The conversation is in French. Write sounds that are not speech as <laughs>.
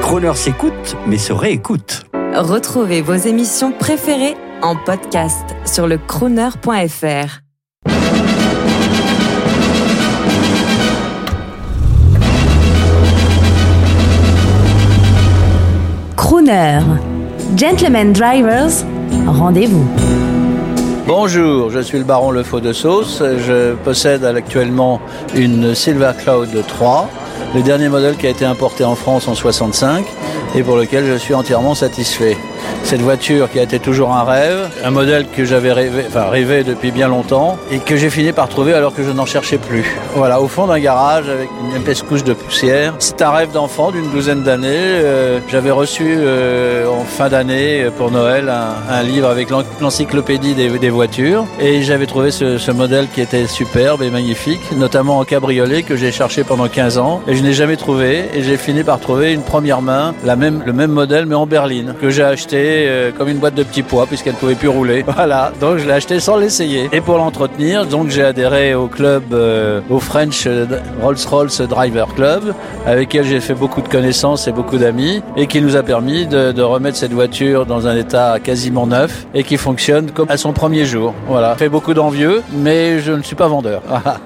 Croner s'écoute, mais se réécoute. Retrouvez vos émissions préférées en podcast sur le crooner.fr. Crooner. Gentlemen Drivers, rendez-vous. Bonjour, je suis le baron Le Faux de Sauce. Je possède actuellement une Silver Cloud 3, le dernier modèle qui a été importé en France en 65 et pour lequel je suis entièrement satisfait. Cette voiture qui a été toujours un rêve, un modèle que j'avais rêvé, enfin rêvé depuis bien longtemps et que j'ai fini par trouver alors que je n'en cherchais plus. Voilà, au fond d'un garage avec une épaisse couche de poussière. C'est un rêve d'enfant d'une douzaine d'années. Euh, j'avais reçu euh, fin d'année pour Noël un, un livre avec l'encyclopédie des, des, voitures et j'avais trouvé ce, ce, modèle qui était superbe et magnifique, notamment en cabriolet que j'ai cherché pendant 15 ans et je n'ai jamais trouvé et j'ai fini par trouver une première main, la même, le même modèle mais en berline que j'ai acheté euh, comme une boîte de petits pois puisqu'elle ne pouvait plus rouler. <laughs> Voilà, donc je l'ai acheté sans l'essayer. Et pour l'entretenir, donc j'ai adhéré au club, euh, au French Rolls-Royce Driver Club, avec lequel j'ai fait beaucoup de connaissances et beaucoup d'amis, et qui nous a permis de, de, remettre cette voiture dans un état quasiment neuf et qui fonctionne comme à son premier jour. Voilà, fait beaucoup d'envieux, mais je ne suis pas vendeur. <laughs>